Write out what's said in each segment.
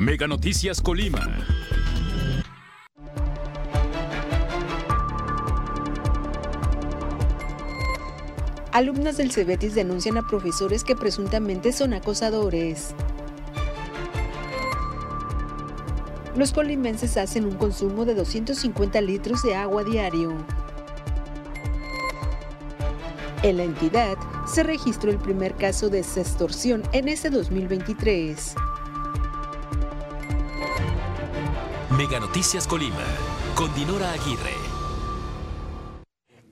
Mega Noticias Colima. Alumnas del Cebetis denuncian a profesores que presuntamente son acosadores. Los colimenses hacen un consumo de 250 litros de agua diario. En la entidad se registró el primer caso de sextorsión en este 2023. Mega Noticias Colima, con Dinora Aguirre.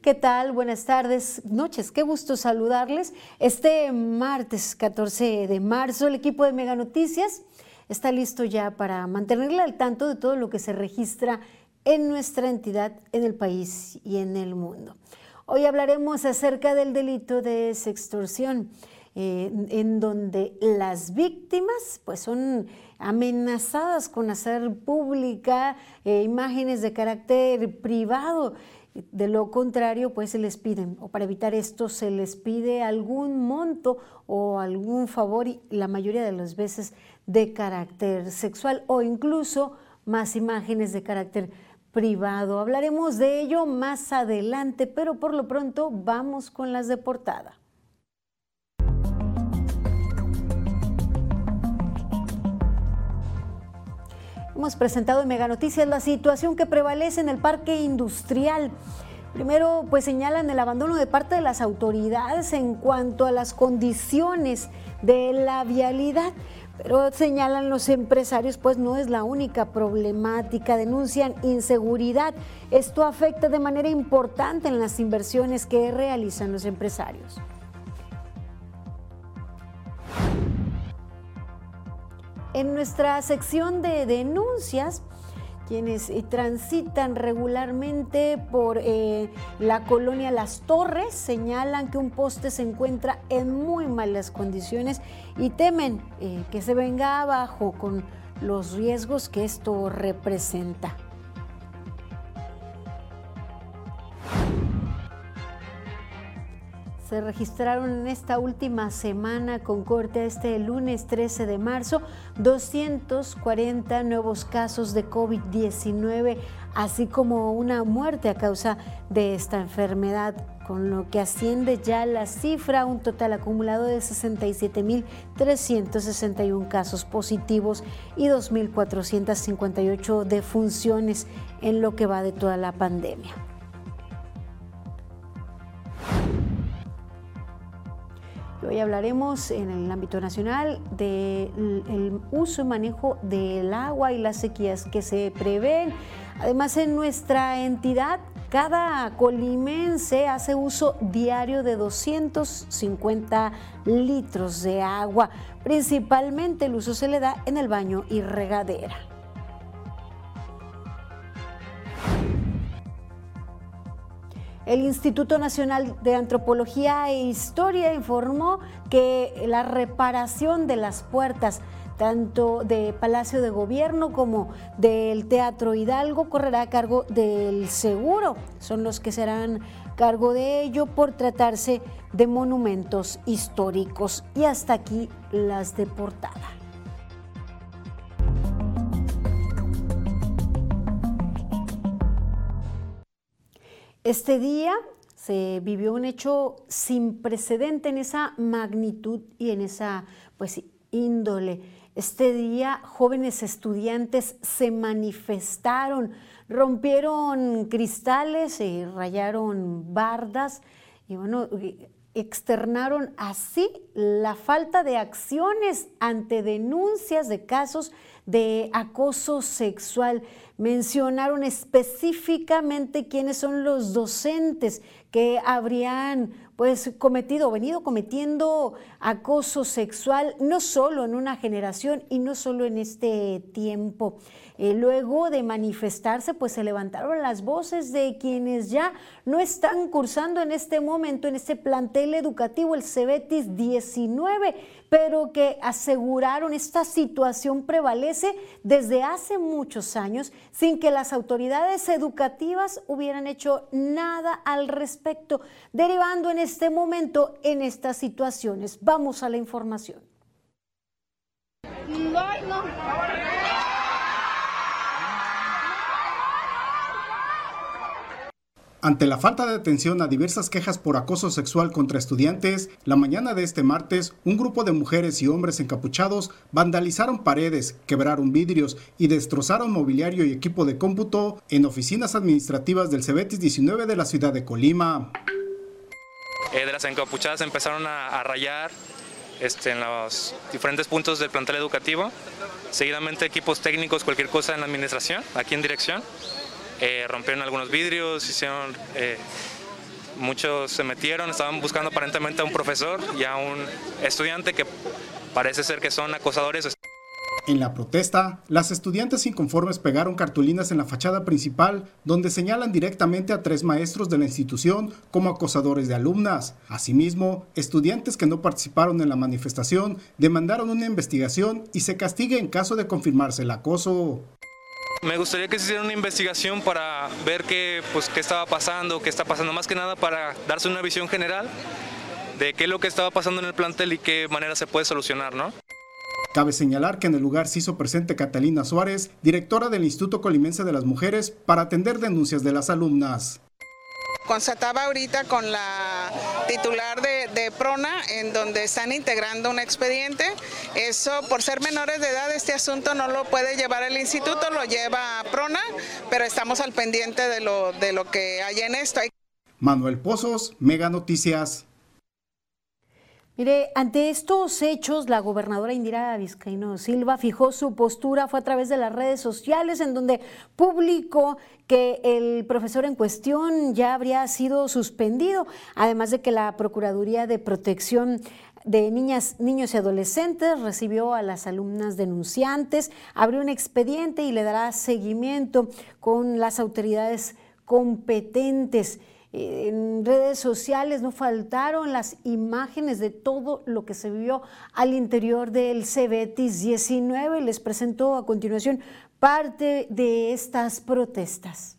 ¿Qué tal? Buenas tardes, noches. Qué gusto saludarles. Este martes 14 de marzo, el equipo de Mega Noticias está listo ya para mantenerle al tanto de todo lo que se registra en nuestra entidad, en el país y en el mundo. Hoy hablaremos acerca del delito de sextorsión, eh, en donde las víctimas pues son amenazadas con hacer pública eh, imágenes de carácter privado. De lo contrario, pues se les piden, o para evitar esto, se les pide algún monto o algún favor, y la mayoría de las veces de carácter sexual o incluso más imágenes de carácter privado. Hablaremos de ello más adelante, pero por lo pronto vamos con las de portada. Hemos presentado en Mega Noticias la situación que prevalece en el parque industrial. Primero, pues señalan el abandono de parte de las autoridades en cuanto a las condiciones de la vialidad. Pero señalan los empresarios, pues no es la única problemática, denuncian inseguridad. Esto afecta de manera importante en las inversiones que realizan los empresarios. En nuestra sección de denuncias, quienes eh, transitan regularmente por eh, la colonia Las Torres señalan que un poste se encuentra en muy malas condiciones y temen eh, que se venga abajo con los riesgos que esto representa. Se registraron en esta última semana con corte este lunes 13 de marzo 240 nuevos casos de COVID-19, así como una muerte a causa de esta enfermedad, con lo que asciende ya la cifra a un total acumulado de 67.361 casos positivos y 2.458 defunciones en lo que va de toda la pandemia. Hoy hablaremos en el ámbito nacional del uso y manejo del agua y las sequías que se prevén. Además, en nuestra entidad, cada colimense hace uso diario de 250 litros de agua. Principalmente el uso se le da en el baño y regadera. El Instituto Nacional de Antropología e Historia informó que la reparación de las puertas tanto de Palacio de Gobierno como del Teatro Hidalgo correrá a cargo del seguro. Son los que serán cargo de ello por tratarse de monumentos históricos. Y hasta aquí las de portada. Este día se vivió un hecho sin precedente en esa magnitud y en esa pues índole. Este día jóvenes estudiantes se manifestaron, rompieron cristales, y rayaron bardas y bueno, externaron así la falta de acciones ante denuncias de casos de acoso sexual. Mencionaron específicamente quiénes son los docentes que habrían pues cometido, venido cometiendo acoso sexual, no solo en una generación y no solo en este tiempo. Eh, luego de manifestarse, pues se levantaron las voces de quienes ya no están cursando en este momento en este plantel educativo, el CEBETIS 19, pero que aseguraron esta situación prevalece desde hace muchos años sin que las autoridades educativas hubieran hecho nada al respecto, derivando en este momento en estas situaciones. Vamos a la información. No, no. Ante la falta de atención a diversas quejas por acoso sexual contra estudiantes, la mañana de este martes, un grupo de mujeres y hombres encapuchados vandalizaron paredes, quebraron vidrios y destrozaron mobiliario y equipo de cómputo en oficinas administrativas del Cebetis 19 de la ciudad de Colima. Eh, de las encapuchadas empezaron a, rayar este, en los diferentes puntos del plantel educativo, seguidamente equipos técnicos, cualquier cosa en la administración, aquí en dirección. Eh, rompieron algunos vidrios, hicieron, eh, muchos se metieron, estaban buscando aparentemente a un profesor y a un estudiante que parece ser que son acosadores. En la protesta, las estudiantes inconformes pegaron cartulinas en la fachada principal donde señalan directamente a tres maestros de la institución como acosadores de alumnas. Asimismo, estudiantes que no participaron en la manifestación demandaron una investigación y se castigue en caso de confirmarse el acoso. Me gustaría que se hiciera una investigación para ver qué, pues, qué estaba pasando, qué está pasando, más que nada para darse una visión general de qué es lo que estaba pasando en el plantel y qué manera se puede solucionar, ¿no? Cabe señalar que en el lugar se hizo presente Catalina Suárez, directora del Instituto Colimense de las Mujeres, para atender denuncias de las alumnas. Constataba ahorita con la titular de, Prona, en donde están integrando un expediente. Eso, por ser menores de edad, este asunto no lo puede llevar el instituto, lo lleva Prona, pero estamos al pendiente de lo, de lo que hay en esto. Manuel Pozos, Mega Noticias. Mire, ante estos hechos, la gobernadora Indira Vizcaíno Silva fijó su postura, fue a través de las redes sociales, en donde publicó que el profesor en cuestión ya habría sido suspendido, además de que la Procuraduría de Protección de niñas, niños y adolescentes recibió a las alumnas denunciantes, abrió un expediente y le dará seguimiento con las autoridades competentes en redes sociales no faltaron las imágenes de todo lo que se vivió al interior del Cebetis 19. Les presento a continuación parte de estas protestas.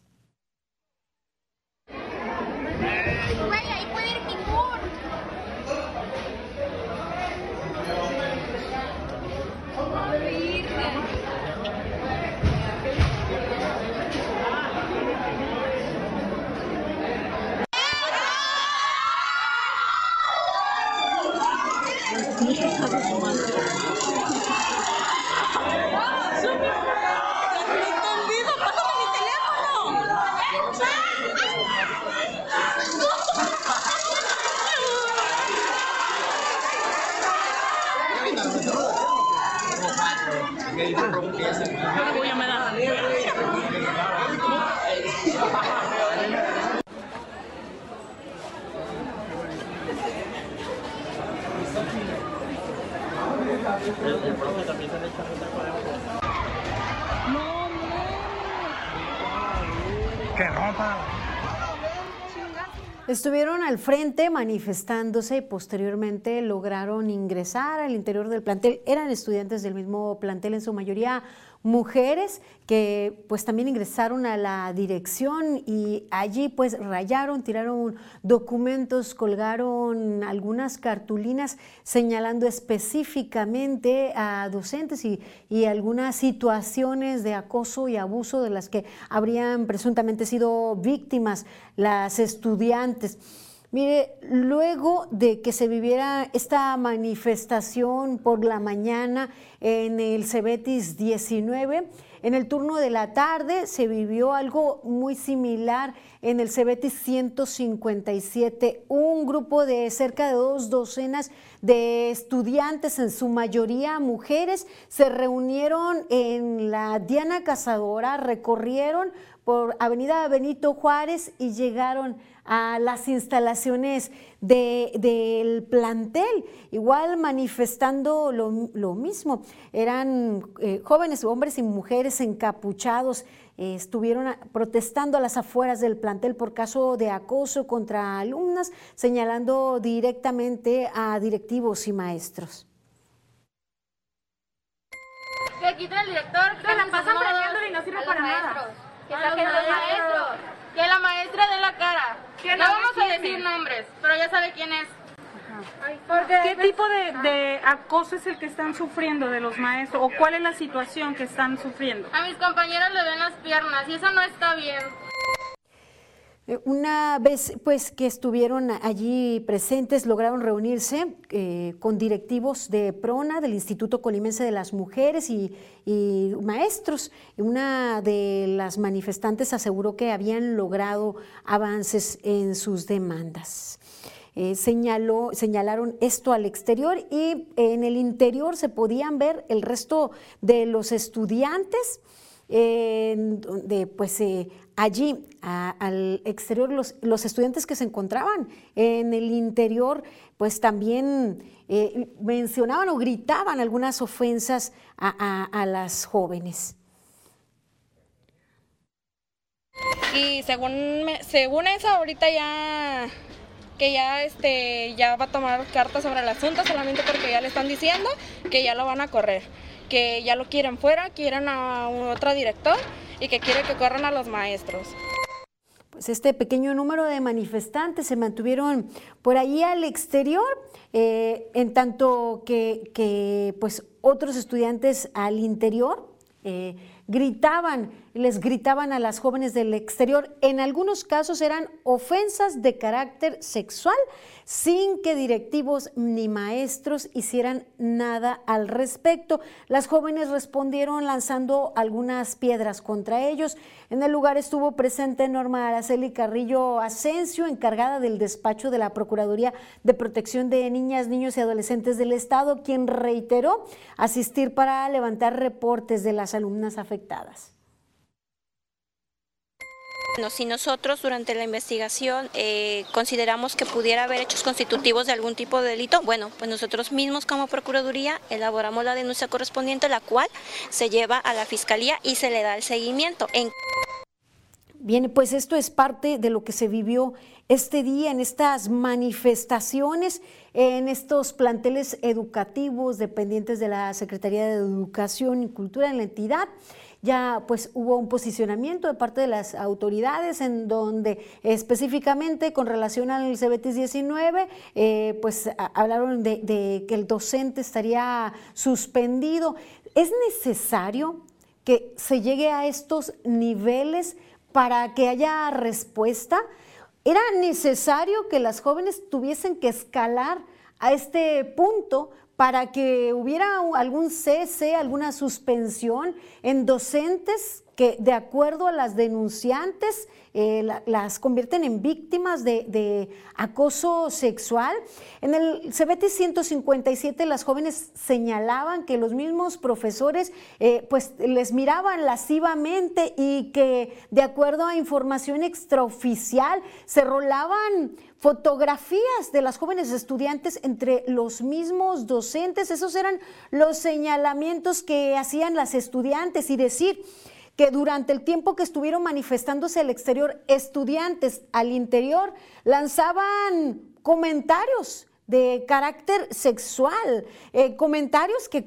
Estuvieron al frente manifestándose y posteriormente lograron ingresar al interior del plantel. Eran estudiantes del mismo plantel, en su mayoría mujeres que pues también ingresaron a la dirección y allí pues rayaron, tiraron documentos, colgaron algunas cartulinas señalando específicamente a docentes y, y algunas situaciones de acoso y abuso de las que habrían presuntamente sido víctimas las estudiantes. Mire, luego de que se viviera esta manifestación por la mañana en el Cebetis 19, en el turno de la tarde se vivió algo muy similar en el Cebetis 157. Un grupo de cerca de dos docenas de estudiantes, en su mayoría mujeres, se reunieron en la Diana Cazadora, recorrieron por Avenida Benito Juárez y llegaron a las instalaciones del plantel, igual manifestando lo, mismo. Eran eh, jóvenes, hombres y mujeres encapuchados, eh, estuvieron protestando a las afueras del plantel por caso de acoso contra alumnas, señalando directamente a directivos y maestros. Que quiten el director, que la pasan y no sirve para nada. Que saquen los maestros. Que la maestra dé la cara. No vamos a decir nombres, pero ya sabe quién es. ¿Qué tipo de, acoso es el que están sufriendo de los maestros? ¿O cuál es la situación que están sufriendo? A mis compañeros le ven las piernas y eso no está bien. Eh, una vez pues que estuvieron allí presentes, lograron reunirse eh, con directivos de PRONA, del Instituto Colimense de las Mujeres y, maestros. Una de las manifestantes aseguró que habían logrado avances en sus demandas. Eh, señaló, señalaron esto al exterior y en el interior se podían ver el resto de los estudiantes de pues allí al exterior los, los, estudiantes que se encontraban en el interior pues también eh, mencionaban o gritaban algunas ofensas a, las jóvenes. Y según, según eso ahorita ya que ya este ya va a tomar cartas sobre el asunto solamente porque ya le están diciendo que ya lo van a correr que ya lo quieren fuera, quieren a otro director y que quiere que corran a los maestros. Pues este pequeño número de manifestantes se mantuvieron por ahí al exterior, eh, en tanto que, pues otros estudiantes al interior eh, gritaban, les gritaban a las jóvenes del exterior. En algunos casos eran ofensas de carácter sexual sin que directivos ni maestros hicieran nada al respecto. Las jóvenes respondieron lanzando algunas piedras contra ellos. En el lugar estuvo presente Norma Araceli Carrillo Asensio, encargada del despacho de la Procuraduría de Protección de Niñas, Niños y Adolescentes del Estado, quien reiteró asistir para levantar reportes de las alumnas afectadas. Bueno, si nosotros durante la investigación eh, consideramos que pudiera haber hechos constitutivos de algún tipo de delito, bueno, pues nosotros mismos como Procuraduría elaboramos la denuncia correspondiente, la cual se lleva a la Fiscalía y se le da el seguimiento. Bien, pues esto es parte de lo que se vivió este día en estas manifestaciones, en estos planteles educativos dependientes de la Secretaría de Educación y Cultura en la entidad ya pues hubo un posicionamiento de parte de las autoridades en donde específicamente con relación al CBT 19, eh, pues hablaron de, de que el docente estaría suspendido. ¿Es necesario que se llegue a estos niveles para que haya respuesta? ¿Era necesario que las jóvenes tuviesen que escalar a este punto para que hubiera algún cese, alguna suspensión en docentes que de acuerdo a las denunciantes eh, las convierten en víctimas de, acoso sexual. En el CBT 157 las jóvenes señalaban que los mismos profesores eh, pues les miraban lascivamente y que de acuerdo a información extraoficial se rolaban fotografías de las jóvenes estudiantes entre los mismos docentes. Esos eran los señalamientos que hacían las estudiantes y decir, que durante el tiempo que estuvieron manifestándose al exterior, estudiantes al interior lanzaban comentarios de carácter sexual, eh, comentarios que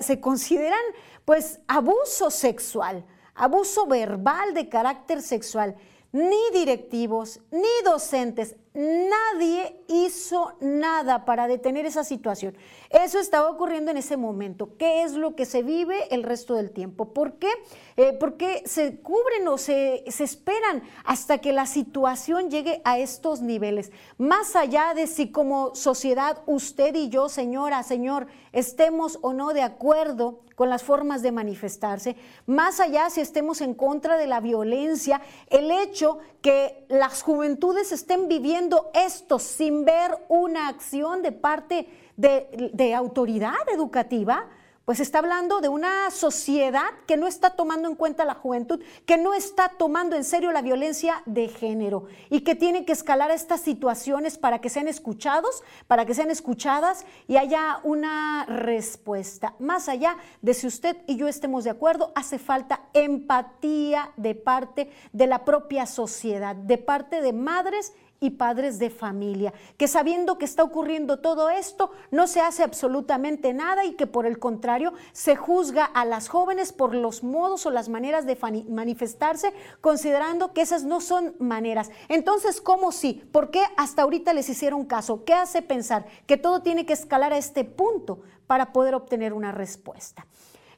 se consideran pues abuso sexual, abuso verbal de carácter sexual. Ni directivos, ni docentes, Nadie hizo nada para detener esa situación. Eso estaba ocurriendo en ese momento. ¿Qué es lo que se vive el resto del tiempo? ¿Por qué? Eh, porque se cubren o se, se esperan hasta que la situación llegue a estos niveles. Más allá de si como sociedad usted y yo, señora, señor, estemos o no de acuerdo con las formas de manifestarse, más allá si estemos en contra de la violencia, el hecho que las juventudes estén viviendo esto sin ver una acción de parte de, de autoridad educativa, pues está hablando de una sociedad que no está tomando en cuenta la juventud, que no está tomando en serio la violencia de género y que tiene que escalar estas situaciones para que sean escuchados, para que sean escuchadas y haya una respuesta. Más allá de si usted y yo estemos de acuerdo, hace falta empatía de parte de la propia sociedad, de parte de madres y padres de familia, que sabiendo que está ocurriendo todo esto, no se hace absolutamente nada y que por el contrario se juzga a las jóvenes por los modos o las maneras de manifestarse, considerando que esas no son maneras. Entonces, ¿cómo sí? ¿Por qué hasta ahorita les hicieron caso? ¿Qué hace pensar que todo tiene que escalar a este punto para poder obtener una respuesta?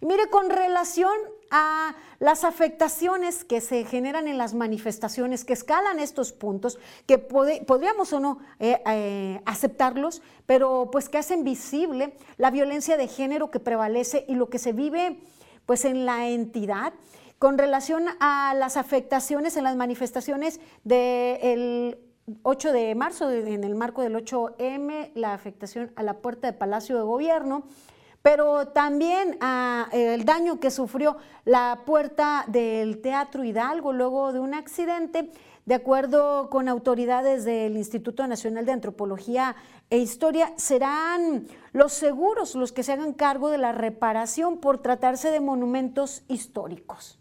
Y mire, con relación a las afectaciones que se generan en las manifestaciones, que escalan estos puntos, que podríamos o no eh, eh, aceptarlos, pero pues que hacen visible la violencia de género que prevalece y lo que se vive pues en la entidad. Con relación a las afectaciones en las manifestaciones del 8 de marzo, en el marco del 8M, la afectación a la puerta de Palacio de Gobierno, pero también ah, el daño que sufrió la puerta del Teatro Hidalgo luego de un accidente. De acuerdo con autoridades del Instituto Nacional de Antropología e Historia, serán los seguros los que se hagan cargo de la reparación por tratarse de monumentos históricos.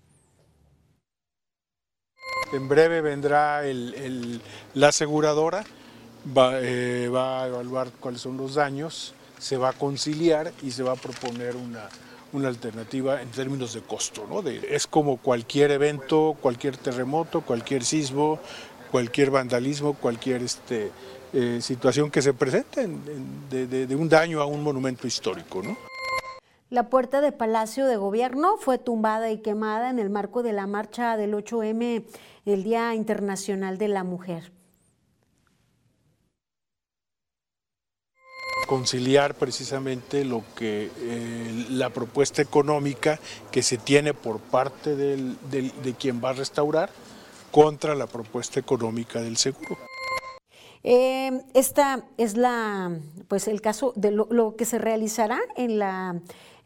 En breve vendrá la aseguradora, eh, va a evaluar cuáles son los daños se va a conciliar y se va a proponer una, alternativa en términos de costo. ¿no? es como cualquier evento, cualquier terremoto, cualquier sismo, cualquier vandalismo, cualquier este, eh, situación que se presente de, un daño a un monumento histórico. ¿no? La puerta de Palacio de Gobierno fue tumbada y quemada en el marco de la marcha del 8M, el Día Internacional de la Mujer. Conciliar precisamente lo que eh, la propuesta económica que se tiene por parte de quien va a restaurar contra la propuesta económica del seguro. Eh, esta es la, pues el caso de lo que se realizará en la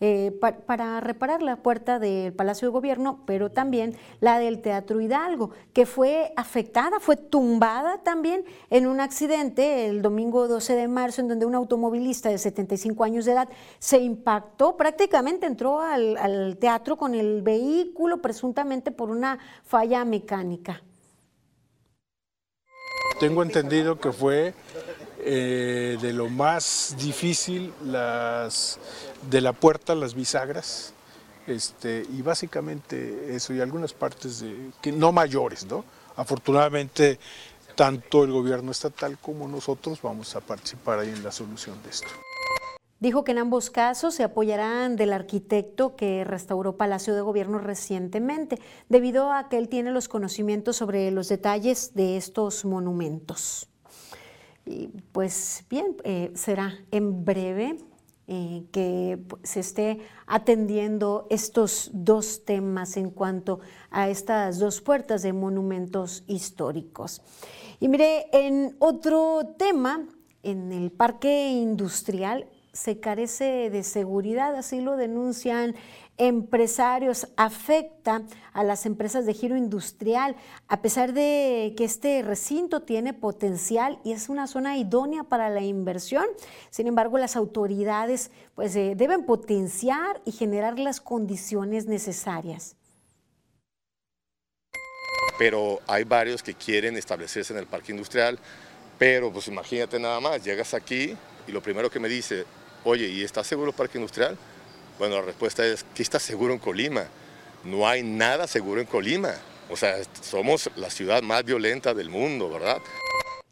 eh, para reparar la puerta del Palacio de Gobierno, pero también la del Teatro Hidalgo, que fue afectada, fue tumbada también en un accidente el domingo 12 de marzo, en donde un automovilista de 75 años de edad se impactó, prácticamente entró al, al teatro con el vehículo, presuntamente por una falla mecánica. Tengo entendido que fue eh, de lo más difícil las, de la puerta, las bisagras, este, y básicamente eso, y algunas partes de, que no mayores, ¿no? Afortunadamente, tanto el gobierno estatal como nosotros vamos a participar ahí en la solución de esto. Dijo que en ambos casos se apoyarán del arquitecto que restauró Palacio de Gobierno recientemente, debido a que él tiene los conocimientos sobre los detalles de estos monumentos. Y pues bien, eh, será en breve eh, que se esté atendiendo estos dos temas en cuanto a estas dos puertas de monumentos históricos. Y mire, en otro tema, en el parque industrial se carece de seguridad, así lo denuncian empresarios, afecta a las empresas de giro industrial, a pesar de que este recinto tiene potencial y es una zona idónea para la inversión. Sin embargo, las autoridades pues, eh, deben potenciar y generar las condiciones necesarias. Pero hay varios que quieren establecerse en el parque industrial, pero pues imagínate nada más, llegas aquí y lo primero que me dice, oye, ¿y estás seguro el parque industrial? Bueno, la respuesta es, ¿qué está seguro en Colima? No hay nada seguro en Colima. O sea, somos la ciudad más violenta del mundo, ¿verdad?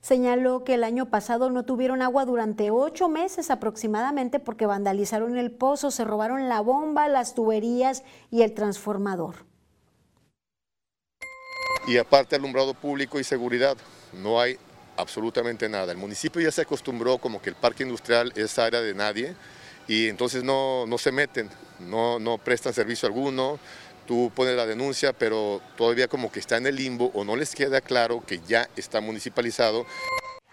Señaló que el año pasado no tuvieron agua durante ocho meses aproximadamente porque vandalizaron el pozo, se robaron la bomba, las tuberías y el transformador. Y aparte alumbrado público y seguridad, no hay absolutamente nada. El municipio ya se acostumbró como que el parque industrial es área de nadie, y entonces no, se meten, no, no prestan servicio alguno, tú pones la denuncia, pero todavía como que está en el limbo o no les queda claro que ya está municipalizado.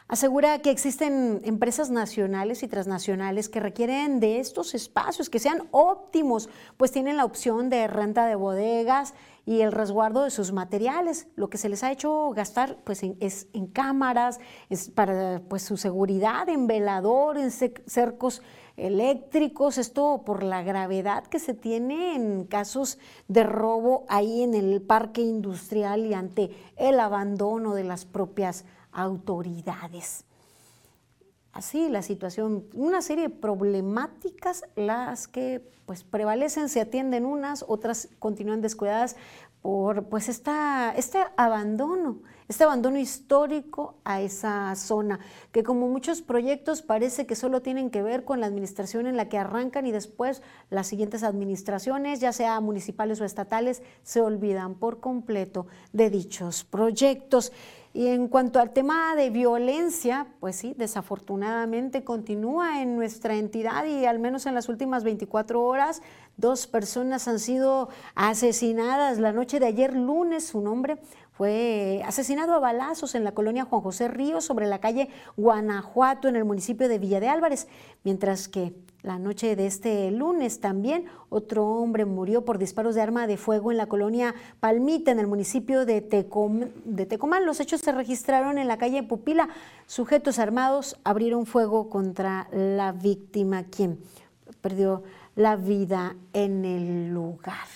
Asegura que existen empresas nacionales y transnacionales que requieren de estos espacios, que sean óptimos, pues tienen la opción de renta de bodegas y el resguardo de sus materiales. Lo que se les ha hecho gastar pues, es en cámaras, es para pues, su seguridad, en velador, en cercos eléctricos, esto por la gravedad que se tiene en casos de robo ahí en el parque industrial y ante el abandono de las propias autoridades. Así la situación, una serie de problemáticas, las que pues prevalecen, se atienden unas, otras continúan descuidadas por pues esta, este abandono este abandono histórico a esa zona, que como muchos proyectos parece que solo tienen que ver con la administración en la que arrancan y después las siguientes administraciones, ya sea municipales o estatales, se olvidan por completo de dichos proyectos. Y en cuanto al tema de violencia, pues sí, desafortunadamente continúa en nuestra entidad y al menos en las últimas 24 horas dos personas han sido asesinadas. La noche de ayer lunes, un hombre fue asesinado a balazos en la colonia Juan José Ríos sobre la calle Guanajuato en el municipio de Villa de Álvarez, mientras que la noche de este lunes también otro hombre murió por disparos de arma de fuego en la colonia Palmita, en el municipio de, de Tecomán. Los hechos se registraron en la calle Pupila. Sujetos armados abrieron fuego contra la víctima, quien perdió la vida en el lugar.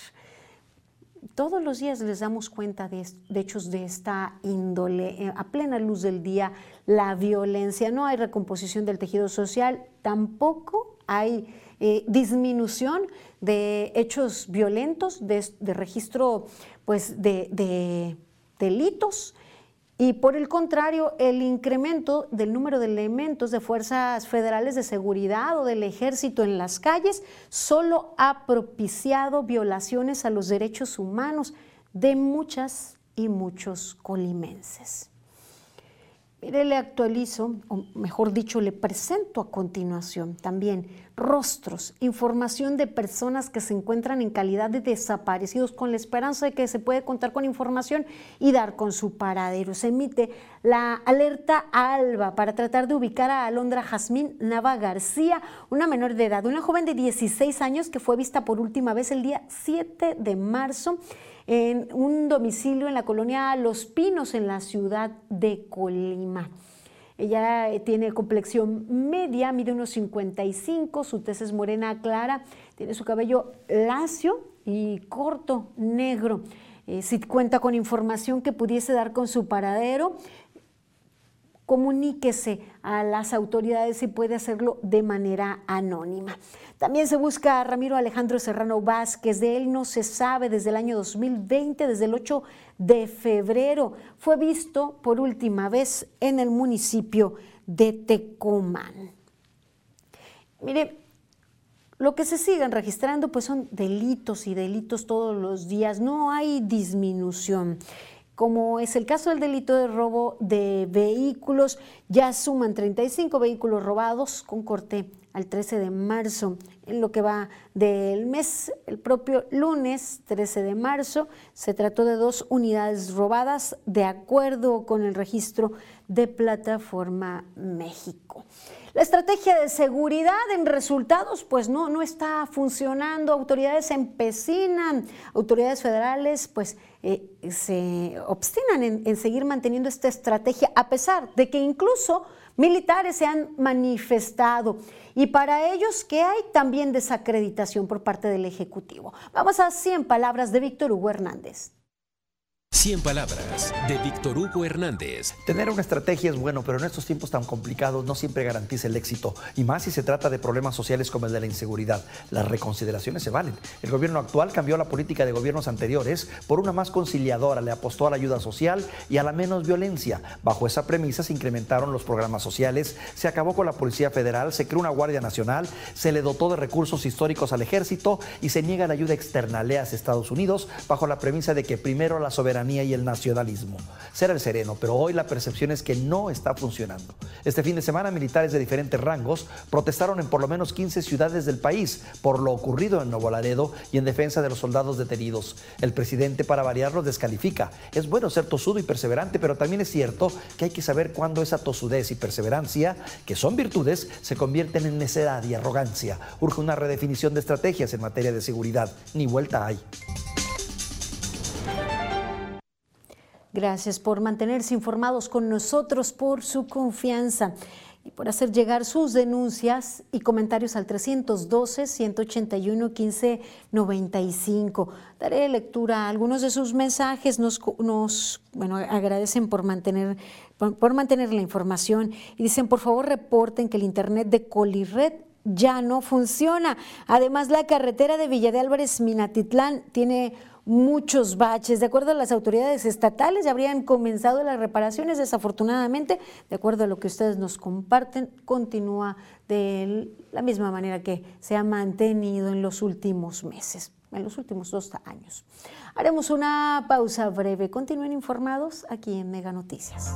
Todos los días les damos cuenta de, de, hechos de esta índole. Eh, a plena luz del día, la violencia, no hay recomposición del tejido social, tampoco hay eh, disminución de hechos violentos, de, registro pues, de, delitos. Y por el contrario, el incremento del número de elementos de fuerzas federales de seguridad o del ejército en las calles solo ha propiciado violaciones a los derechos humanos de muchas y muchos colimenses. Mire, le actualizo, o mejor dicho, le presento a continuación también rostros, información de personas que se encuentran en calidad de desaparecidos con la esperanza de que se puede contar con información y dar con su paradero. Se emite la alerta ALBA para tratar de ubicar a Alondra Jazmín Nava García, una menor de edad, una joven de 16 años que fue vista por última vez el día 7 de marzo en un domicilio en la colonia Los Pinos, en la ciudad de Colima. Ella eh, tiene complexión media, mide unos 55, su tez es morena clara, tiene su cabello lacio y corto, negro. Eh, si cuenta con información que pudiese dar con su paradero, comuníquese a las autoridades y puede hacerlo de manera anónima. También se busca a Ramiro Alejandro Serrano Vázquez, de él no se sabe desde el año 2020, desde el 8 de febrero. Fue visto por última vez en el municipio de Tecomán. Mire, lo que se siguen registrando pues son delitos y delitos todos los días, no hay disminución como es el caso del delito de robo de vehículos, ya suman 35 vehículos robados con corte al 13 de marzo. En lo que va del mes, el propio lunes 13 de marzo, se trató de dos unidades robadas de acuerdo con el registro de Plataforma México. La estrategia de seguridad en resultados, pues no, no está funcionando. Autoridades empecinan, autoridades federales, pues eh, se obstinan en seguir manteniendo esta estrategia, a pesar de que incluso militares se han manifestado y para ellos que hay también desacreditación por parte del Ejecutivo. Vamos a 100 palabras de Víctor Hugo Hernández. 100 palabras de Víctor Hugo Hernández. Tener una estrategia es bueno, pero en estos tiempos tan complicados no siempre garantiza el éxito, y más si se trata de problemas sociales como el de la inseguridad. Las reconsideraciones se valen. El gobierno actual cambió la política de gobiernos anteriores por una más conciliadora, le apostó a la ayuda social y a la menos violencia. Bajo esa premisa se incrementaron los programas sociales, se acabó con la Policía Federal, se creó una Guardia Nacional, se le dotó de recursos históricos al ejército y se niega la ayuda externa, a Estados Unidos, bajo la premisa de que primero la soberanía y el nacionalismo. Será el sereno, pero hoy la percepción es que no está funcionando. Este fin de semana militares de diferentes rangos protestaron en por lo menos 15 ciudades del país por lo ocurrido en Nuevo Laredo y en defensa de los soldados detenidos. El presidente para variar los descalifica. Es bueno ser tosudo y perseverante, pero también es cierto que hay que saber cuándo esa tosudez y perseverancia, que son virtudes, se convierten en necedad y arrogancia. Urge una redefinición de estrategias en materia de seguridad. Ni vuelta hay. Gracias por mantenerse informados con nosotros, por su confianza y por hacer llegar sus denuncias y comentarios al 312-181-1595. Daré lectura a algunos de sus mensajes. Nos, nos bueno, agradecen por mantener, por, mantener la información y dicen, por favor, reporten que el internet de Colired ya no funciona. Además, la carretera de Villa de Álvarez Minatitlán tiene muchos baches. De acuerdo a las autoridades estatales, habrían comenzado las reparaciones. Desafortunadamente, de acuerdo a lo que ustedes nos comparten, continúa de la misma manera que se ha mantenido en los últimos meses, en los últimos dos años. Haremos una pausa breve. Continúen informados aquí en Mega Noticias.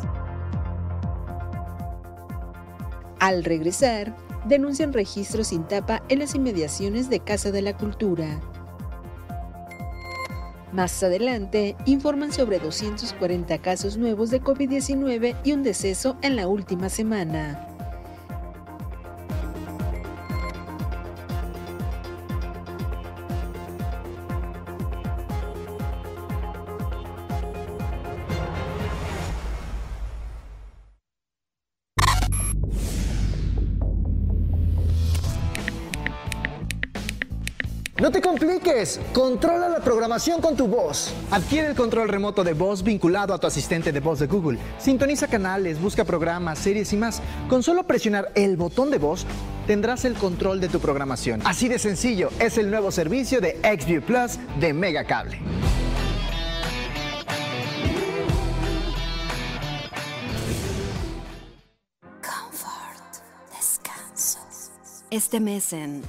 Al regresar, denuncian registros sin tapa en las inmediaciones de Casa de la Cultura. Más adelante, informan sobre 240 casos nuevos de COVID-19 y un deceso en la última semana. No te compliques, controla la programación con tu voz. Adquiere el control remoto de voz vinculado a tu asistente de voz de Google. Sintoniza canales, busca programas, series y más. Con solo presionar el botón de voz, tendrás el control de tu programación. Así de sencillo, es el nuevo servicio de XView Plus de Megacable. Comfort, descanso. Este mes en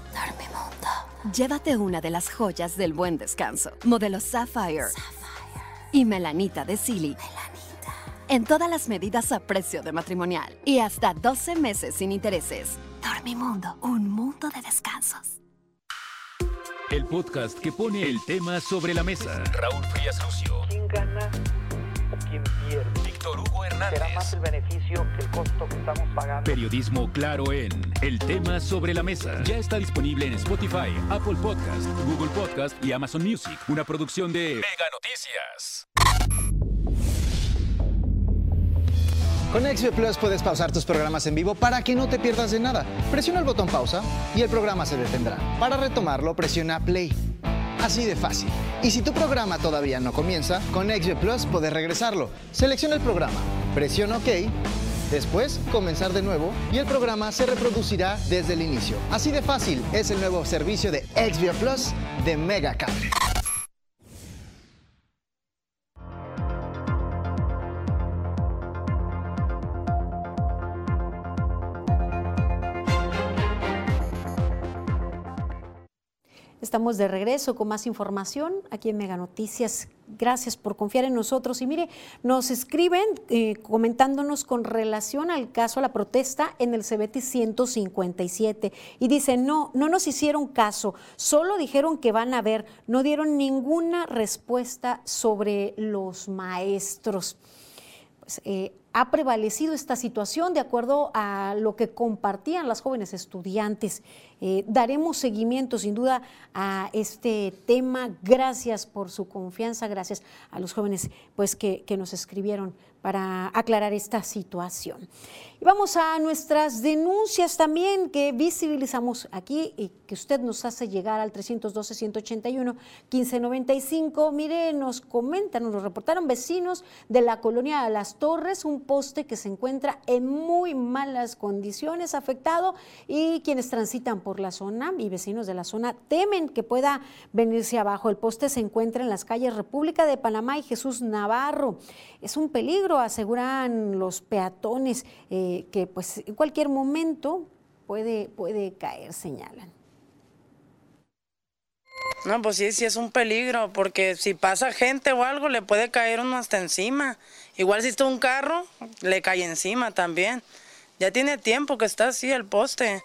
llévate una de las joyas del buen descanso. Modelo Sapphire. Y Melanita de Silly. En todas las medidas a precio de matrimonial. Y hasta 12 meses sin intereses. Dormimundo, un mundo de descansos. El podcast que pone el tema sobre la mesa. Raúl Frías Lucio. ¿Quién gana o quién pierde? Víctor Hugo Hernández. ¿Será más el beneficio que el costo que estamos pagando? Periodismo claro en El tema sobre la mesa. Ya está disponible en Spotify, Apple Podcast, Google Podcast y Amazon Music. Una producción de Mega Noticias. Con XView Plus puedes pausar tus programas en vivo para que no te pierdas de nada. Presiona el botón pausa y el programa se detendrá. Para retomarlo, presiona play. Así de fácil. Y si tu programa todavía no comienza, con XView Plus puedes regresarlo. Selecciona el programa, presiona OK, después comenzar de nuevo y el programa se reproducirá desde el inicio. Así de fácil es el nuevo servicio de XView Plus de Megacable. Estamos de regreso con más información aquí en Mega Noticias. Gracias por confiar en nosotros. Y mire, nos escriben eh, comentándonos con relación al caso, a la protesta en el CBT 157. Y dicen, no, no nos hicieron caso, solo dijeron que van a ver, no dieron ninguna respuesta sobre los maestros. Eh, ha prevalecido esta situación de acuerdo a lo que compartían las jóvenes estudiantes. Eh, daremos seguimiento sin duda a este tema. Gracias por su confianza, gracias a los jóvenes pues, que nos escribieron para aclarar esta situación. Y vamos a nuestras denuncias también que visibilizamos aquí y que usted nos hace llegar al 312-181-1595. Mire, nos comentan, nos reportaron vecinos de la colonia Las Torres, un poste que se encuentra en muy malas condiciones, afectado, y quienes transitan por la zona y vecinos de la zona temen que pueda venirse abajo. El poste se encuentra en las calles República de Panamá y Jesús Navarro. Es un peligro, aseguran los peatones. Eh, que pues en cualquier momento puede, puede caer, señalan. No, pues sí, sí es un peligro, porque si pasa gente o algo, le puede caer uno hasta encima. Igual si está un carro, le cae encima también. Ya tiene tiempo que está así el poste.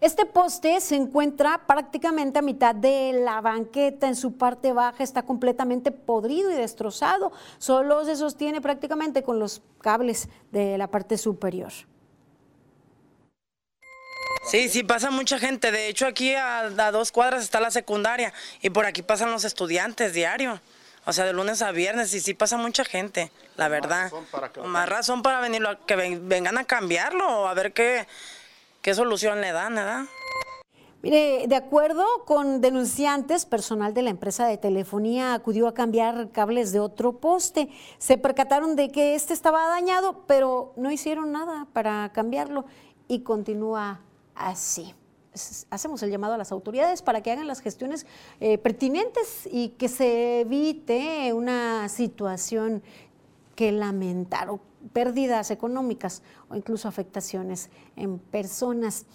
Este poste se encuentra prácticamente a mitad de la banqueta, en su parte baja está completamente podrido y destrozado, solo se sostiene prácticamente con los cables de la parte superior. Sí, sí, pasa mucha gente. De hecho, aquí a, dos cuadras está la secundaria y por aquí pasan los estudiantes diario. O sea, de lunes a viernes y sí pasa mucha gente, la verdad. Más razón para venir, que vengan a cambiarlo o a ver qué, ¿Qué solución le dan, verdad? Mire, de acuerdo con denunciantes, personal de la empresa de telefonía acudió a cambiar cables de otro poste. Se percataron de que este estaba dañado, pero no hicieron nada para cambiarlo y continúa así. hacemos el llamado a las autoridades para que hagan las gestiones eh, pertinentes y que se evite una situación que lamentar pérdidas económicas o incluso afectaciones en personas.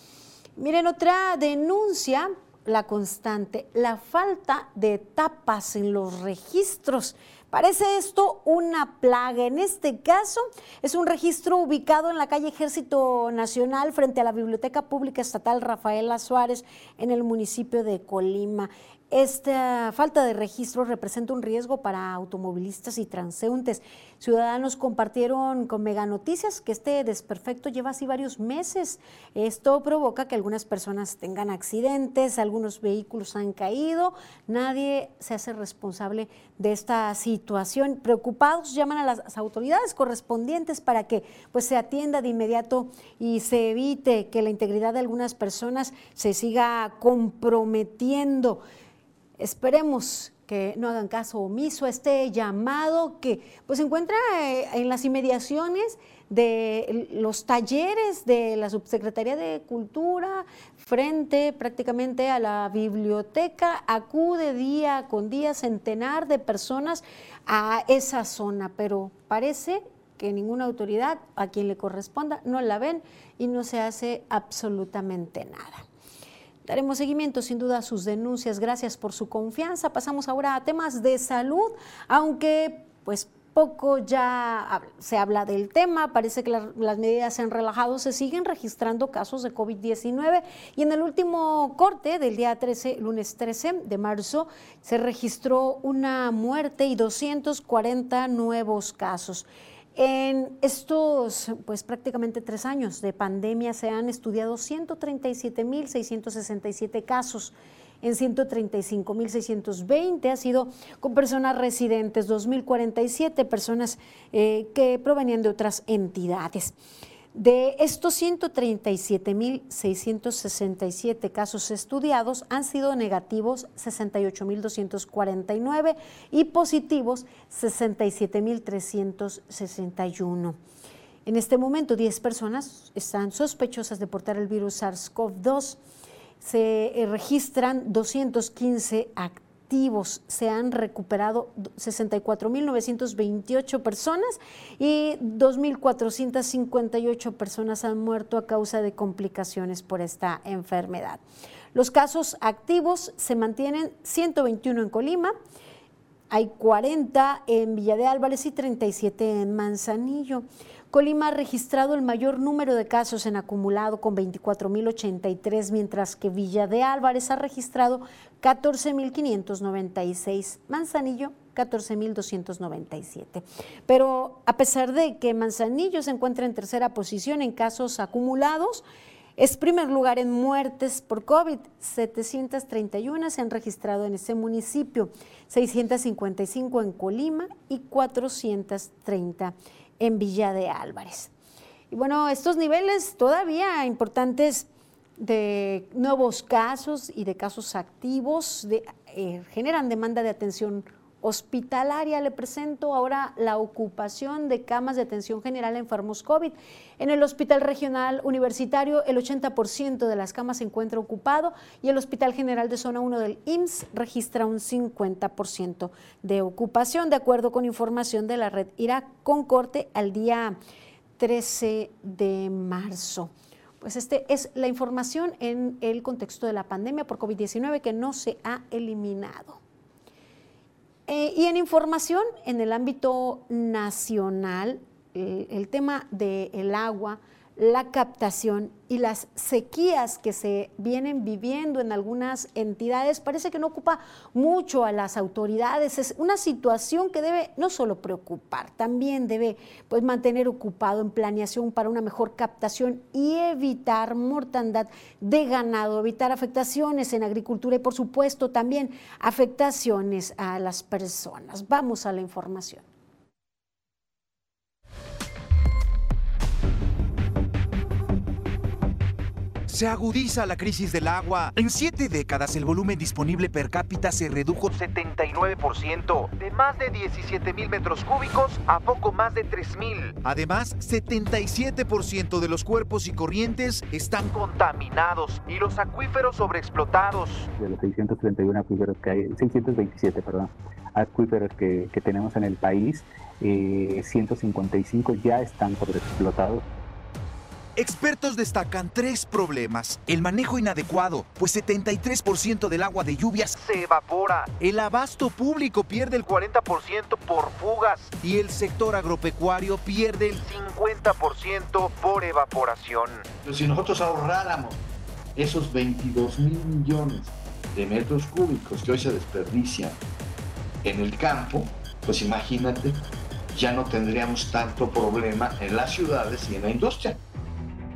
Miren, otra denuncia, la constante, la falta de etapas en los registros. Parece esto una plaga. En este caso, es un registro ubicado en la calle Ejército Nacional frente a la Biblioteca Pública Estatal Rafaela Suárez en el municipio de Colima. Esta falta de registro representa un riesgo para automovilistas y transeúntes. Ciudadanos compartieron con Mega Noticias que este desperfecto lleva así varios meses. Esto provoca que algunas personas tengan accidentes, algunos vehículos han caído. Nadie se hace responsable de esta situación. Preocupados llaman a las autoridades correspondientes para que pues, se atienda de inmediato y se evite que la integridad de algunas personas se siga comprometiendo. Esperemos que no hagan caso omiso a este llamado que pues se encuentra eh, en las inmediaciones de los talleres de la Subsecretaría de Cultura frente prácticamente a la biblioteca. Acude día con día centenar de personas a esa zona, pero parece que ninguna autoridad a quien le corresponda no la ven y no se hace absolutamente nada. Daremos seguimiento sin duda a sus denuncias. Gracias por su confianza. Pasamos ahora a temas de salud, aunque pues poco ya se habla del tema, parece que las medidas se han relajado, se siguen registrando casos de COVID-19 y en el último corte del día 13, lunes 13 de marzo, se registró una muerte y 240 nuevos casos. En estos, pues prácticamente tres años de pandemia se han estudiado 137.667 casos. En 135.620 ha sido con personas residentes, 2.047 personas eh, que provenían de otras entidades. De estos 137.667 casos estudiados, han sido negativos 68.249 y positivos 67.361. En este momento, 10 personas están sospechosas de portar el virus SARS-CoV-2. Se eh, registran 215 activos se han recuperado 64.928 personas y 2.458 personas han muerto a causa de complicaciones por esta enfermedad. Los casos activos se mantienen 121 en Colima, hay 40 en Villa de Álvarez y 37 en Manzanillo. Colima ha registrado el mayor número de casos en acumulado con 24.083, mientras que Villa de Álvarez ha registrado 14.596, Manzanillo 14.297. Pero a pesar de que Manzanillo se encuentra en tercera posición en casos acumulados, es primer lugar en muertes por COVID. 731 se han registrado en ese municipio, 655 en Colima y 430 en Villa de Álvarez. Y bueno, estos niveles todavía importantes de nuevos casos y de casos activos eh, generan demanda de atención hospitalaria. Le presento ahora la ocupación de camas de atención general a enfermos COVID. En el Hospital Regional Universitario, el 80% de las camas se encuentra ocupado y el Hospital General de Zona 1 del IMSS registra un 50% de ocupación, de acuerdo con información de la red IRA con corte al día 13 de marzo. Pues este es la información en el contexto de la pandemia por COVID-19 que no se ha eliminado. Eh, y en información, en el ámbito nacional, el tema del agua la captación y las sequías que se vienen viviendo en algunas entidades parece que no ocupa mucho a las autoridades. Es una situación que debe no solo preocupar, también debe pues, mantener ocupado en planeación para una mejor captación y evitar mortandad de ganado, evitar afectaciones en agricultura y por supuesto también afectaciones a las personas. Vamos a la información. Se agudiza la crisis del agua. En siete décadas el volumen disponible per cápita se redujo 79%, de más de 17 mil metros cúbicos a poco más de 3 mil. Además, 77% de los cuerpos y corrientes están contaminados y los acuíferos sobreexplotados. De los 631 acuíferos que hay, 627, perdón, acuíferos que, tenemos en el país, eh, 155 ya están sobreexplotados. Expertos destacan tres problemas. El manejo inadecuado, pues 73% del agua de lluvias se evapora. El abasto público pierde el 40% por fugas. Y el sector agropecuario pierde el 50% por evaporación. Pero si nosotros ahorráramos esos 22 mil millones de metros cúbicos que hoy se desperdician en el campo, pues imagínate, ya no tendríamos tanto problema en las ciudades y en la industria.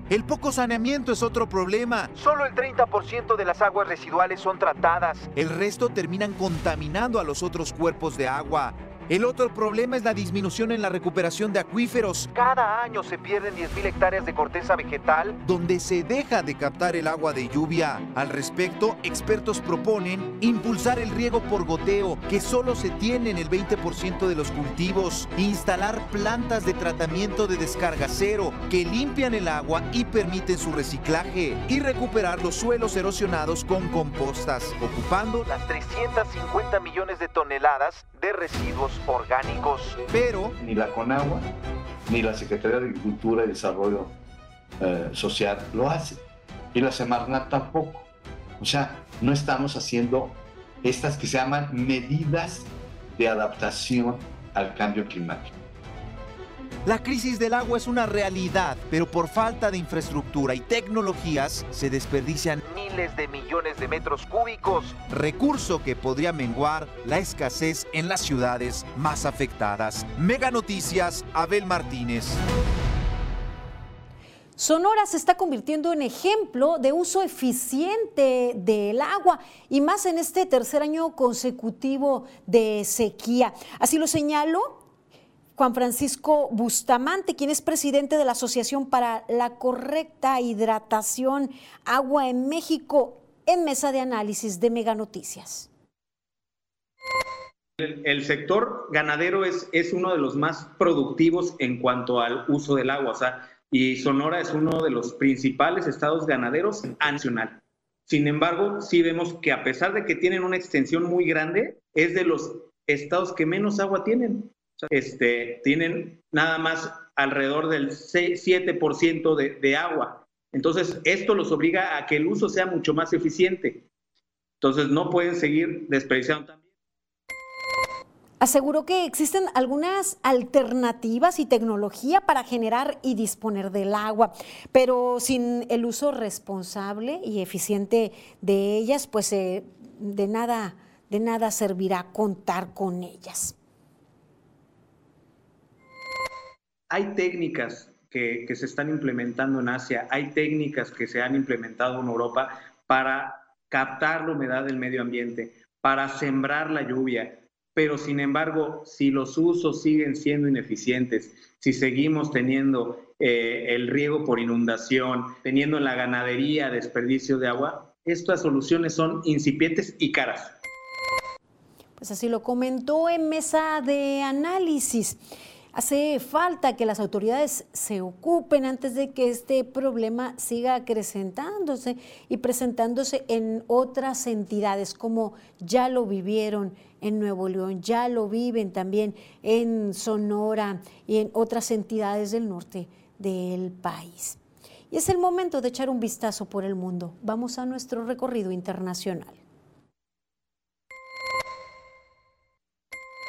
El poco saneamiento es otro problema. Solo el 30% de las aguas residuales son tratadas. El resto terminan contaminando a los otros cuerpos de agua. El otro problema es la disminución en la recuperación de acuíferos. Cada año se pierden 10.000 hectáreas de corteza vegetal donde se deja de captar el agua de lluvia. Al respecto, expertos proponen impulsar el riego por goteo, que solo se tiene en el 20% de los cultivos, instalar plantas de tratamiento de descarga cero que limpian el agua y permiten su reciclaje, y recuperar los suelos erosionados con compostas, ocupando las 350 millones de toneladas de residuos orgánicos. Pero Ni la Conagua, ni la Secretaría de Agricultura y Desarrollo eh, Social lo hace. Y la Semarnat tampoco. O sea, no estamos haciendo estas que se llaman medidas de adaptación al cambio climático. La crisis del agua es una realidad, pero por falta de infraestructura y tecnologías se desperdician miles de millones de metros cúbicos, recurso que podría menguar la escasez en las ciudades más afectadas. Mega Noticias, Abel Martínez. Sonora se está convirtiendo en ejemplo de uso eficiente del agua y más en este tercer año consecutivo de sequía. Así lo señaló Juan Francisco Bustamante, quien es presidente de la Asociación para la Correcta Hidratación Agua en México, en mesa de análisis de Mega Noticias. El, sector ganadero es, es uno de los más productivos en cuanto al uso del agua, o sea, y Sonora es uno de los principales estados ganaderos nacional. Sin embargo, sí vemos que a pesar de que tienen una extensión muy grande, es de los estados que menos agua tienen este, tienen nada más alrededor del 7% de, de agua. Entonces, esto los obliga a que el uso sea mucho más eficiente. Entonces, no pueden seguir desperdiciando también. Aseguró que existen algunas alternativas y tecnología para generar y disponer del agua, pero sin el uso responsable y eficiente de ellas, pues eh, de nada, de nada servirá contar con ellas. Hay técnicas que, que, se están implementando en Asia, hay técnicas que se han implementado en Europa para captar la humedad del medio ambiente, para sembrar la lluvia, pero sin embargo, si los usos siguen siendo ineficientes, si seguimos teniendo eh, el riego por inundación, teniendo en la ganadería desperdicio de agua, estas soluciones son incipientes y caras. Pues así lo comentó en mesa de análisis. Hace falta que las autoridades se ocupen antes de que este problema siga acrecentándose y presentándose en otras entidades, como ya lo vivieron en Nuevo León, ya lo viven también en Sonora y en otras entidades del norte del país. Y es el momento de echar un vistazo por el mundo. Vamos a nuestro recorrido internacional.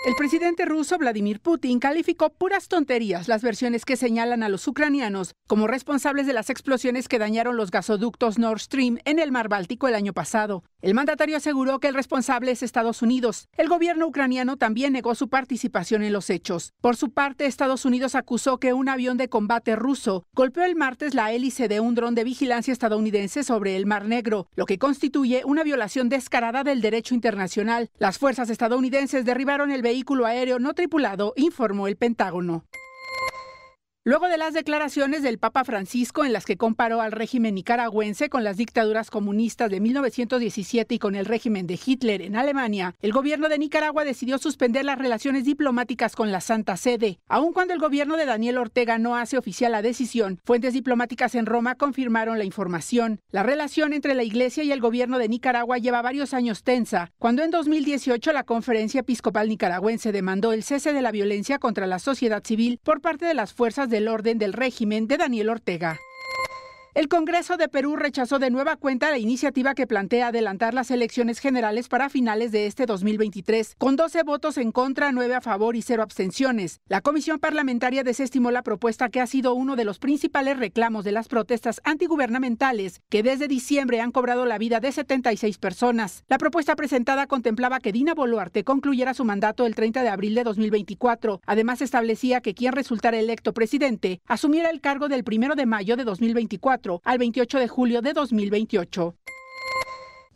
El presidente ruso Vladimir Putin calificó puras tonterías las versiones que señalan a los ucranianos como responsables de las explosiones que dañaron los gasoductos Nord Stream en el mar Báltico el año pasado. El mandatario aseguró que el responsable es Estados Unidos. El gobierno ucraniano también negó su participación en los hechos. Por su parte, Estados Unidos acusó que un avión de combate ruso golpeó el martes la hélice de un dron de vigilancia estadounidense sobre el Mar Negro, lo que constituye una violación descarada del derecho internacional. Las fuerzas estadounidenses derribaron el vehículo aéreo no tripulado, informó el Pentágono. Luego de las declaraciones del Papa Francisco en las que comparó al régimen nicaragüense con las dictaduras comunistas de 1917 y con el régimen de Hitler en Alemania, el gobierno de Nicaragua decidió suspender las relaciones diplomáticas con la Santa Sede. Aun cuando el gobierno de Daniel Ortega no hace oficial la decisión, fuentes diplomáticas en Roma confirmaron la información. La relación entre la Iglesia y el gobierno de Nicaragua lleva varios años tensa, cuando en 2018 la Conferencia Episcopal Nicaragüense demandó el cese de la violencia contra la sociedad civil por parte de las fuerzas del orden del régimen de Daniel Ortega. El Congreso de Perú rechazó de nueva cuenta la iniciativa que plantea adelantar las elecciones generales para finales de este 2023, con 12 votos en contra, 9 a favor y 0 abstenciones. La comisión parlamentaria desestimó la propuesta que ha sido uno de los principales reclamos de las protestas antigubernamentales, que desde diciembre han cobrado la vida de 76 personas. La propuesta presentada contemplaba que Dina Boluarte concluyera su mandato el 30 de abril de 2024. Además, establecía que quien resultara electo presidente asumiera el cargo del 1 de mayo de 2024 al 28 de julio de 2028.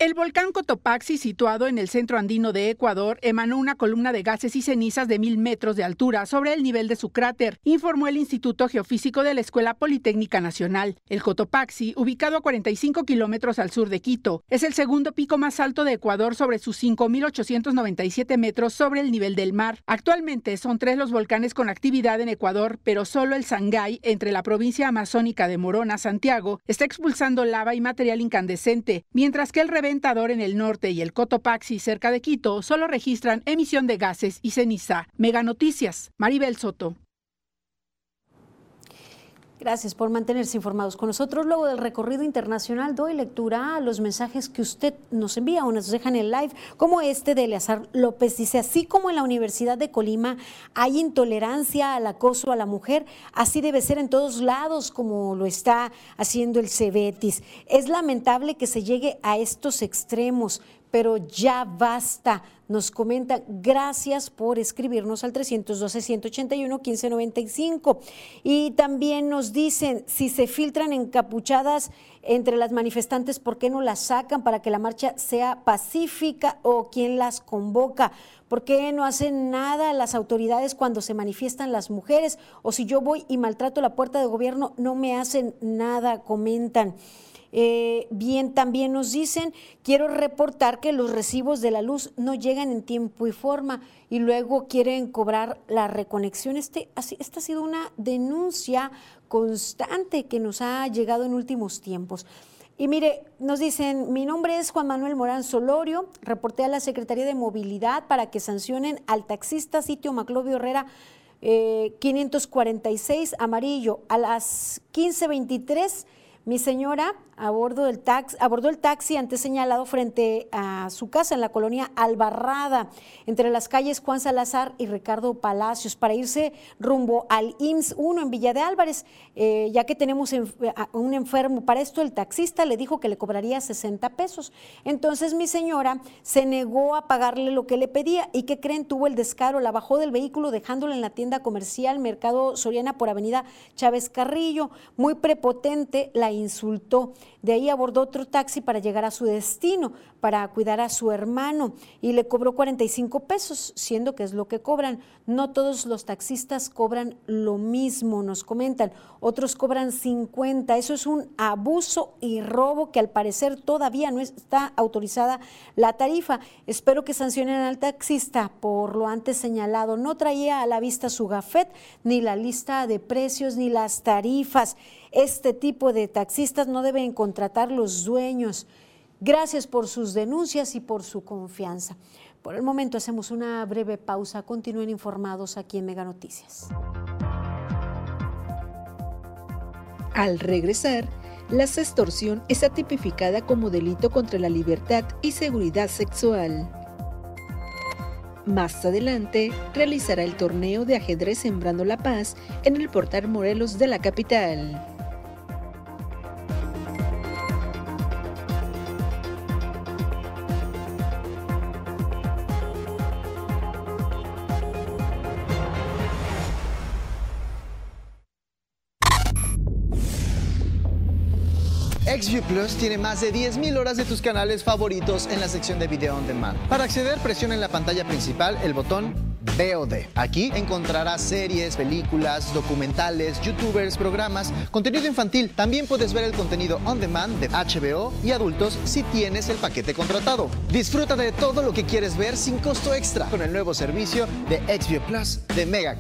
El volcán Cotopaxi, situado en el centro andino de Ecuador, emanó una columna de gases y cenizas de mil metros de altura sobre el nivel de su cráter, informó el Instituto Geofísico de la Escuela Politécnica Nacional. El Cotopaxi, ubicado a 45 kilómetros al sur de Quito, es el segundo pico más alto de Ecuador sobre sus 5.897 metros sobre el nivel del mar. Actualmente son tres los volcanes con actividad en Ecuador, pero solo el Sangay, entre la provincia amazónica de Morona, Santiago, está expulsando lava y material incandescente, mientras que el en el norte y el Cotopaxi cerca de Quito solo registran emisión de gases y ceniza. Mega Noticias, Maribel Soto. Gracias por mantenerse informados con nosotros. Luego del recorrido internacional, doy lectura a los mensajes que usted nos envía o nos deja en el live, como este de Eleazar López. Dice, así como en la Universidad de Colima hay intolerancia al acoso a la mujer, así debe ser en todos lados, como lo está haciendo el Cebetis. Es lamentable que se llegue a estos extremos, pero ya basta. Nos comenta, gracias por escribirnos al 312-181-1595. Y también nos dicen, si se filtran encapuchadas entre las manifestantes, ¿por qué no las sacan para que la marcha sea pacífica o quién las convoca? ¿Por qué no hacen nada las autoridades cuando se manifiestan las mujeres? O si yo voy y maltrato la puerta de gobierno, no me hacen nada, comentan. Eh, bien, también nos dicen, quiero reportar que los recibos de la luz no llegan en tiempo y forma y luego quieren cobrar la reconexión. Este, esta ha sido una denuncia constante que nos ha llegado en últimos tiempos. Y mire, nos dicen, mi nombre es Juan Manuel Morán Solorio, reporté a la Secretaría de Movilidad para que sancionen al taxista sitio Maclovio Herrera 546 eh, amarillo a las 1523 mi señora abordó el taxi, antes señalado frente a su casa en la colonia Albarrada, entre las calles Juan Salazar y Ricardo Palacios, para irse rumbo al IMSS 1 en Villa de Álvarez, eh, ya que tenemos un enfermo. Para esto el taxista le dijo que le cobraría 60 pesos. Entonces mi señora se negó a pagarle lo que le pedía y que creen tuvo el descaro, la bajó del vehículo dejándola en la tienda comercial Mercado Soriana por Avenida Chávez Carrillo. Muy prepotente, la insultó. De ahí abordó otro taxi para llegar a su destino, para cuidar a su hermano y le cobró 45 pesos, siendo que es lo que cobran. No todos los taxistas cobran lo mismo, nos comentan. Otros cobran 50. Eso es un abuso y robo que al parecer todavía no está autorizada la tarifa. Espero que sancionen al taxista por lo antes señalado. No traía a la vista su gafet, ni la lista de precios, ni las tarifas. Este tipo de taxistas no deben contratar los dueños. Gracias por sus denuncias y por su confianza. Por el momento hacemos una breve pausa. Continúen informados aquí en Mega Noticias. Al regresar, la sextorsión está tipificada como delito contra la libertad y seguridad sexual. Más adelante, realizará el torneo de ajedrez Sembrando la Paz en el Portal Morelos de la capital. XView Plus tiene más de 10.000 horas de tus canales favoritos en la sección de video on demand. Para acceder, presiona en la pantalla principal el botón VOD. Aquí encontrarás series, películas, documentales, youtubers, programas, contenido infantil. También puedes ver el contenido on demand de HBO y adultos si tienes el paquete contratado. Disfruta de todo lo que quieres ver sin costo extra con el nuevo servicio de XVIO Plus de Mega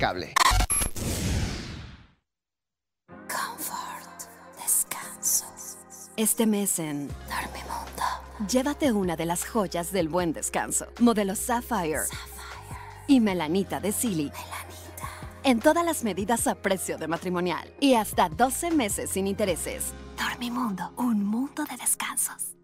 Este mes en Dormimundo, llévate una de las joyas del buen descanso, modelo Sapphire, y Melanita de Silly. En todas las medidas a precio de matrimonial y hasta 12 meses sin intereses. Dormimundo, un mundo de descansos.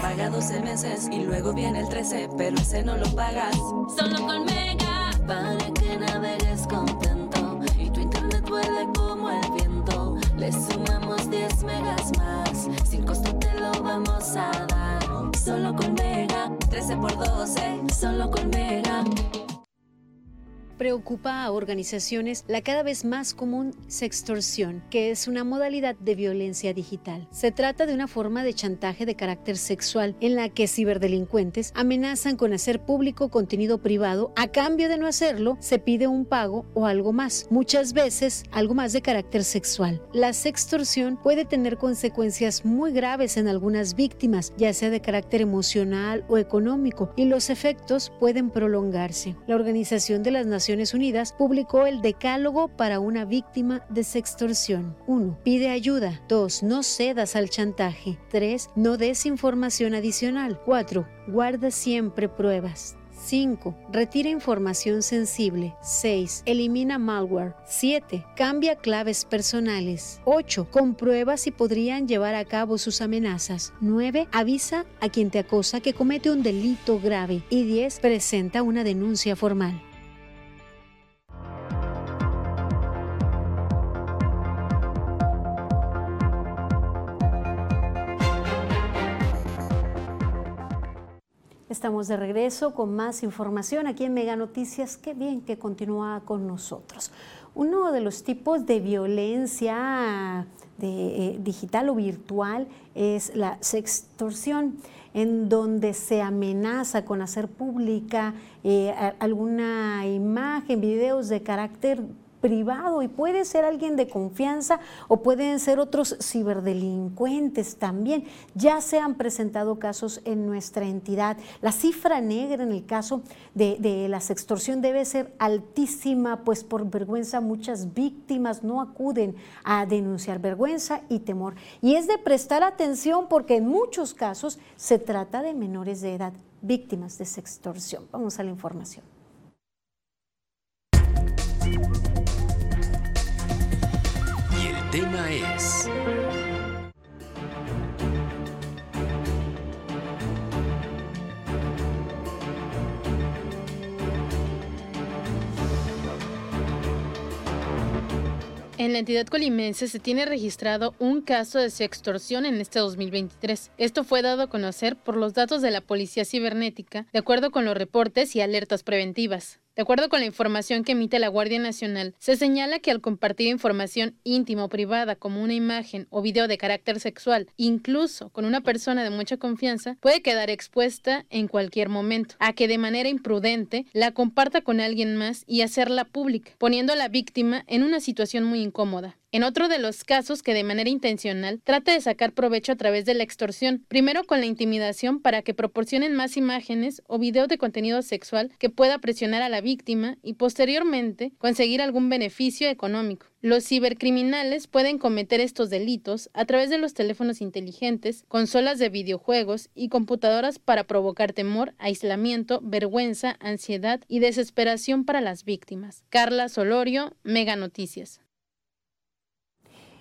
Paga 12 meses y luego viene el 13, pero ese no lo pagas. Solo con Mega, para que navegues contento y tu internet vuele como el viento. Le sumamos 10 megas más, sin costo te lo vamos a dar. Solo con Mega, 13 por 12, solo con Mega preocupa a organizaciones la cada vez más común sextorsión, que es una modalidad de violencia digital. Se trata de una forma de chantaje de carácter sexual en la que ciberdelincuentes amenazan con hacer público contenido privado. A cambio de no hacerlo, se pide un pago o algo más, muchas veces algo más de carácter sexual. La sextorsión puede tener consecuencias muy graves en algunas víctimas, ya sea de carácter emocional o económico, y los efectos pueden prolongarse. La Organización de las Naciones Unidas publicó el Decálogo para una víctima de sextorsión. 1. Pide ayuda. 2. No cedas al chantaje. 3. No des información adicional. 4. Guarda siempre pruebas. 5. Retira información sensible. 6. Elimina malware. 7. Cambia claves personales. 8. Comprueba si podrían llevar a cabo sus amenazas. 9. Avisa a quien te acosa que comete un delito grave. Y 10. Presenta una denuncia formal. Estamos de regreso con más información aquí en Mega Noticias. Qué bien que continúa con nosotros. Uno de los tipos de violencia eh, digital o virtual es la sextorsión, en donde se amenaza con hacer pública eh, alguna imagen, videos de carácter privado y puede ser alguien de confianza o pueden ser otros ciberdelincuentes también. Ya se han presentado casos en nuestra entidad. La cifra negra en el caso de, de la extorsión debe ser altísima, pues por vergüenza muchas víctimas no acuden a denunciar vergüenza y temor. Y es de prestar atención porque en muchos casos se trata de menores de edad víctimas de sextorsión. Vamos a la información. Tema es... En la entidad colimense se tiene registrado un caso de sextorsión en este 2023. Esto fue dado a conocer por los datos de la Policía Cibernética, de acuerdo con los reportes y alertas preventivas. De acuerdo con la información que emite la Guardia Nacional, se señala que al compartir información íntima o privada como una imagen o video de carácter sexual, incluso con una persona de mucha confianza, puede quedar expuesta en cualquier momento a que de manera imprudente la comparta con alguien más y hacerla pública, poniendo a la víctima en una situación muy incómoda. En otro de los casos que de manera intencional trata de sacar provecho a través de la extorsión, primero con la intimidación para que proporcionen más imágenes o videos de contenido sexual que pueda presionar a la víctima y posteriormente conseguir algún beneficio económico. Los cibercriminales pueden cometer estos delitos a través de los teléfonos inteligentes, consolas de videojuegos y computadoras para provocar temor, aislamiento, vergüenza, ansiedad y desesperación para las víctimas. Carla Solorio, Mega Noticias.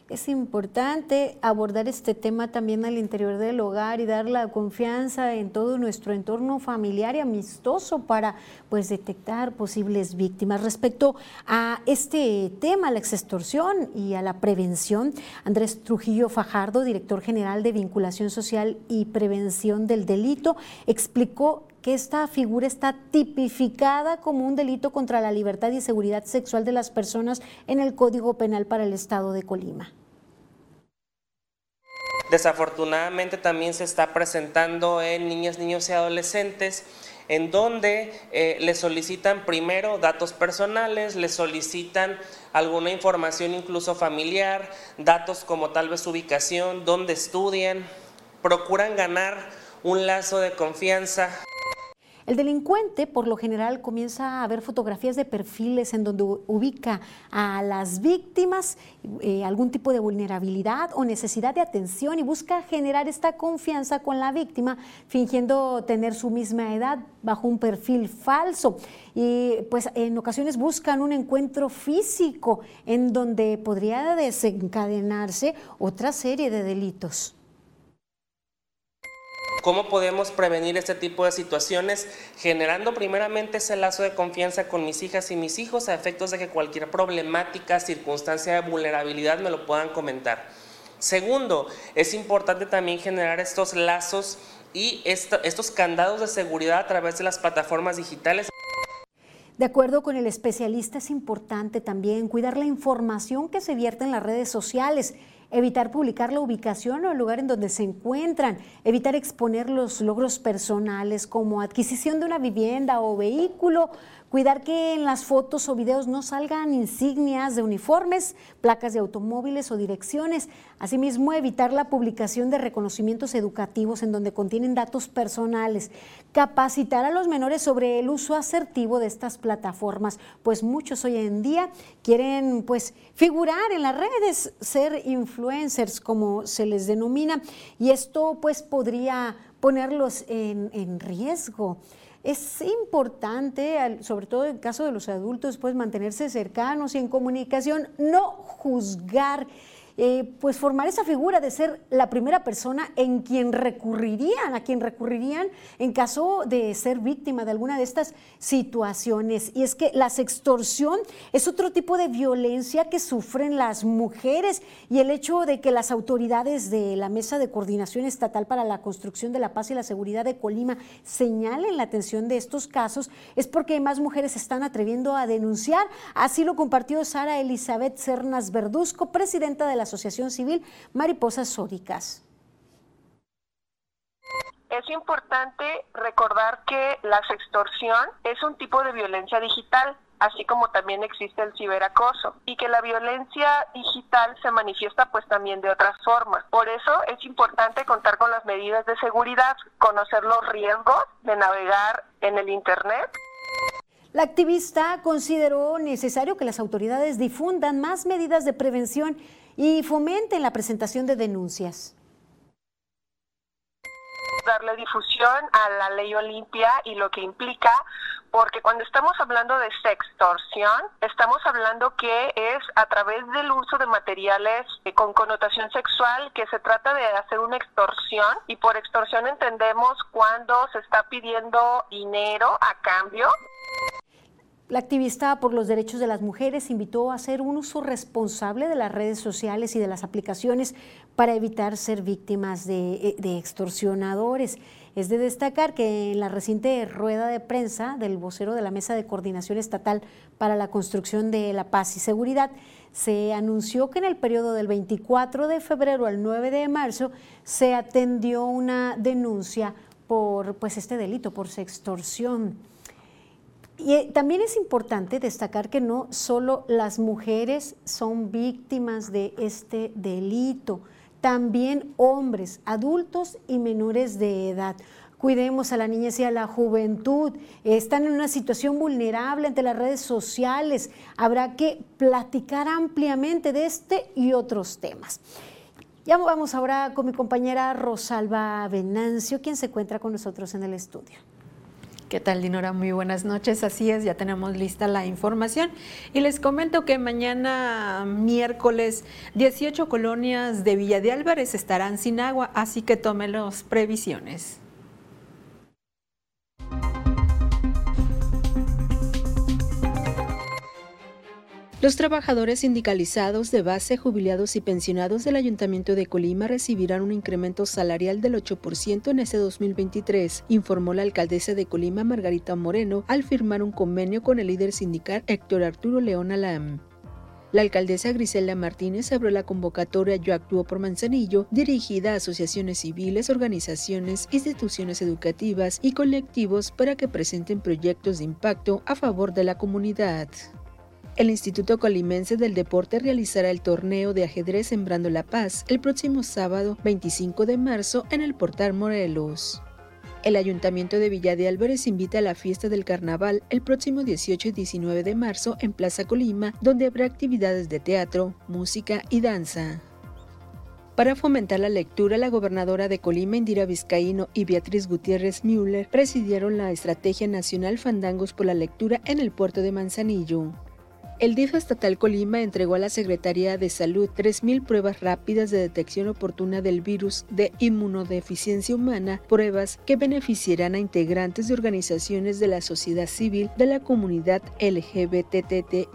Es importante abordar este tema también al interior del hogar y dar la confianza en todo nuestro entorno familiar y amistoso para pues detectar posibles víctimas. Respecto a este tema, la extorsión y a la prevención, Andrés Trujillo Fajardo, director general de Vinculación Social y Prevención del Delito, explicó que esta figura está tipificada como un delito contra la libertad y seguridad sexual de las personas en el Código Penal para el Estado de Colima. Desafortunadamente también se está presentando en niñas, niños y adolescentes en donde eh, le solicitan primero datos personales, le solicitan alguna información incluso familiar, datos como tal vez ubicación, dónde estudian, procuran ganar un lazo de confianza. El delincuente, por lo general, comienza a ver fotografías de perfiles en donde ubica a las víctimas eh, algún tipo de vulnerabilidad o necesidad de atención y busca generar esta confianza con la víctima, fingiendo tener su misma edad bajo un perfil falso. Y pues en ocasiones buscan un encuentro físico en donde podría desencadenarse otra serie de delitos. ¿Cómo podemos prevenir este tipo de situaciones? Generando primeramente ese lazo de confianza con mis hijas y mis hijos a efectos de que cualquier problemática, circunstancia de vulnerabilidad me lo puedan comentar. Segundo, es importante también generar estos lazos y estos candados de seguridad a través de las plataformas digitales. De acuerdo con el especialista, es importante también cuidar la información que se vierte en las redes sociales evitar publicar la ubicación o el lugar en donde se encuentran, evitar exponer los logros personales como adquisición de una vivienda o vehículo, Cuidar que en las fotos o videos no salgan insignias de uniformes, placas de automóviles o direcciones. Asimismo, evitar la publicación de reconocimientos educativos en donde contienen datos personales. Capacitar a los menores sobre el uso asertivo de estas plataformas, pues muchos hoy en día quieren pues figurar en las redes, ser influencers como se les denomina, y esto pues podría ponerlos en, en riesgo. Es importante, sobre todo en el caso de los adultos, pues mantenerse cercanos y en comunicación, no juzgar eh, pues formar esa figura de ser la primera persona en quien recurrirían, a quien recurrirían en caso de ser víctima de alguna de estas situaciones. Y es que la sextorsión es otro tipo de violencia que sufren las mujeres y el hecho de que las autoridades de la Mesa de Coordinación Estatal para la Construcción de la Paz y la Seguridad de Colima señalen la atención de estos casos es porque más mujeres se están atreviendo a denunciar. Así lo compartió Sara Elizabeth Cernas Verduzco, presidenta de la Asociación Civil Mariposas Sóricas. Es importante recordar que la sextorsión es un tipo de violencia digital, así como también existe el ciberacoso, y que la violencia digital se manifiesta pues también de otras formas. Por eso es importante contar con las medidas de seguridad, conocer los riesgos de navegar en el Internet la activista consideró necesario que las autoridades difundan más medidas de prevención y fomenten la presentación de denuncias. Darle difusión a la ley Olimpia y lo que implica, porque cuando estamos hablando de sextorsión, estamos hablando que es a través del uso de materiales con connotación sexual que se trata de hacer una extorsión y por extorsión entendemos cuando se está pidiendo dinero a cambio la activista por los derechos de las mujeres invitó a hacer un uso responsable de las redes sociales y de las aplicaciones para evitar ser víctimas de, eh, extorsionadores. Es de destacar que en la reciente rueda de prensa del vocero de la Mesa de Coordinación Estatal para la Construcción de la Paz y Seguridad, se anunció que en el periodo del 24 de febrero al 9 de marzo se atendió una denuncia por pues, este delito, por sextorsión. Y eh, también es importante destacar que no solo las mujeres son víctimas de este delito, también hombres, adultos y menores de edad. Cuidemos a la niñez y a la juventud. Están en una situación vulnerable ante las redes sociales. Habrá que platicar ampliamente de este y otros temas. Ya vamos ahora con mi compañera Rosalba Venancio, quien se encuentra con nosotros en el estudio. ¿Qué tal, Dinora? Muy buenas noches. Así es, ya tenemos lista la información. Y les comento que mañana, miércoles, 18 colonias de Villa de Álvarez estarán sin agua, así que tómelos previsiones. Los trabajadores sindicalizados de base, jubilados y pensionados del Ayuntamiento de Colima recibirán un incremento salarial del 8% en este 2023, informó la alcaldesa de Colima, Margarita Moreno, al firmar un convenio con el líder sindical Héctor Arturo León Alam. La alcaldesa Griselda Martínez abrió la convocatoria Yo Actúo por Manzanillo, dirigida a asociaciones civiles, organizaciones, instituciones educativas y colectivos para que presenten proyectos de impacto a favor de la comunidad. El Instituto Colimense del Deporte realizará el torneo de ajedrez Sembrando la Paz el próximo sábado 25 de marzo en el Portal Morelos. El Ayuntamiento de Villa de Álvarez invita a la fiesta del carnaval el próximo 18 y 19 de marzo en Plaza Colima, donde habrá actividades de teatro, música y danza. Para fomentar la lectura, la gobernadora de Colima, Indira Vizcaíno, y Beatriz Gutiérrez Müller presidieron la Estrategia Nacional Fandangos por la Lectura en el puerto de Manzanillo. El DIF estatal Colima entregó a la Secretaría de Salud 3.000 pruebas rápidas de detección oportuna del virus de inmunodeficiencia humana, pruebas que beneficiarán a integrantes de organizaciones de la sociedad civil de la comunidad LGBTTIQ.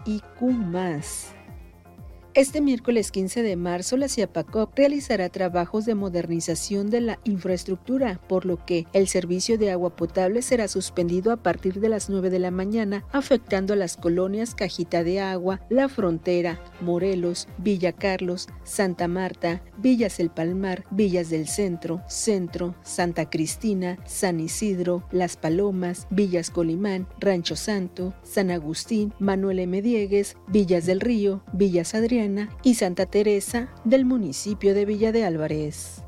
Este miércoles 15 de marzo, la CIAPACOP realizará trabajos de modernización de la infraestructura, por lo que el servicio de agua potable será suspendido a partir de las 9 de la mañana, afectando a las colonias Cajita de Agua, La Frontera, Morelos, Villa Carlos, Santa Marta, Villas El Palmar, Villas del Centro, Centro, Santa Cristina, San Isidro, Las Palomas, Villas Colimán, Rancho Santo, San Agustín, Manuel M. Diegues, Villas del Río, Villas Adrián, y Santa Teresa del municipio de Villa de Álvarez.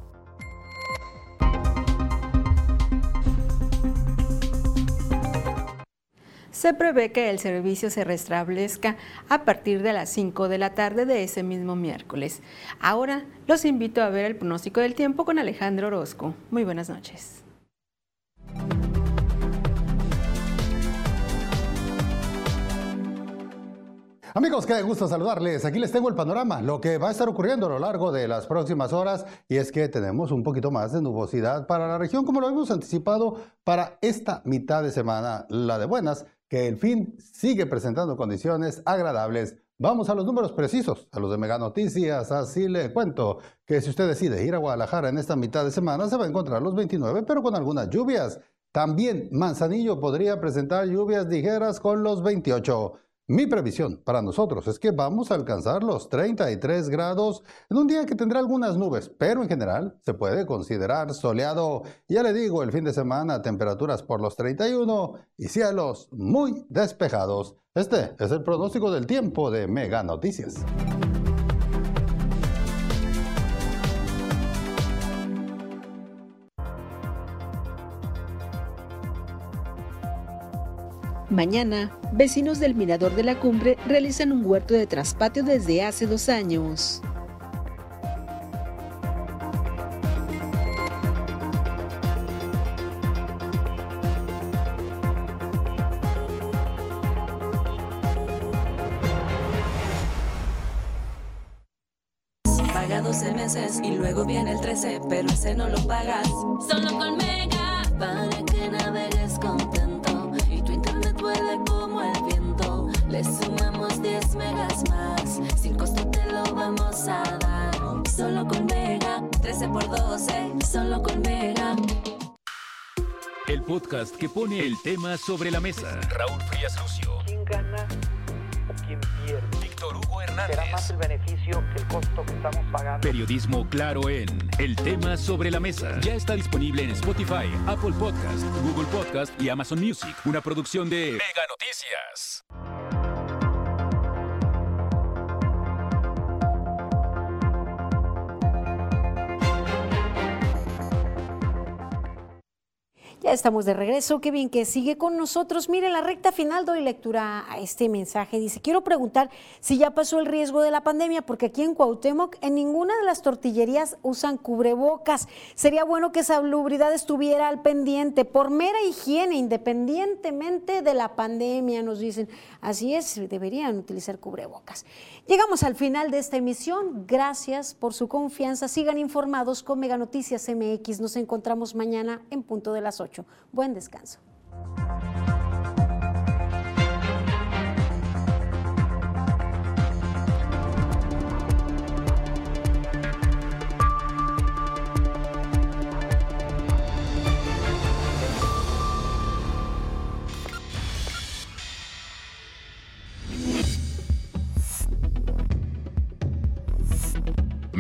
Se prevé que el servicio se restablezca a partir de las 5 de la tarde de ese mismo miércoles. Ahora los invito a ver el pronóstico del tiempo con Alejandro Orozco. Muy buenas noches. Amigos, qué gusto saludarles. Aquí les tengo el panorama, lo que va a estar ocurriendo a lo largo de las próximas horas y es que tenemos un poquito más de nubosidad para la región como lo hemos anticipado para esta mitad de semana, la de buenas, que el fin sigue presentando condiciones agradables. Vamos a los números precisos, a los de Mega Noticias, así le cuento que si usted decide ir a Guadalajara en esta mitad de semana se va a encontrar los 29, pero con algunas lluvias. También Manzanillo podría presentar lluvias ligeras con los 28. Mi previsión para nosotros es que vamos a alcanzar los 33 grados en un día que tendrá algunas nubes, pero en general se puede considerar soleado. Ya le digo, el fin de semana temperaturas por los 31 y cielos muy despejados. Este es el pronóstico del tiempo de Mega Noticias. Mañana, vecinos del Mirador de la Cumbre realizan un huerto de traspatio desde hace dos años. Paga 12 meses y luego viene el 13, pero ese no lo pagas. Solo con Mega, para que navegues contento megas más. Sin costo te lo vamos a dar. Solo con Mega. 13 por 12. Solo con Mega. El podcast que pone el tema sobre la mesa. Raúl Frías Lucio. ¿Quién gana o quién pierde? Víctor Hugo Hernández. Será más el beneficio que el costo que estamos pagando. Periodismo claro en El tema sobre la mesa. Ya está disponible en Spotify, Apple Podcast, Google Podcast y Amazon Music. Una producción de Mega Noticias. Ya estamos de regreso, qué bien que sigue con nosotros. Mire, la recta final doy lectura a este mensaje. Dice, quiero preguntar si ya pasó el riesgo de la pandemia, porque aquí en Cuauhtémoc en ninguna de las tortillerías usan cubrebocas. Sería bueno que salubridad estuviera al pendiente por mera higiene, independientemente de la pandemia, nos dicen. Así es, deberían utilizar cubrebocas. Llegamos al final de esta emisión. Gracias por su confianza. Sigan informados con Mega Noticias MX. Nos encontramos mañana en punto de las 8. Buen descanso.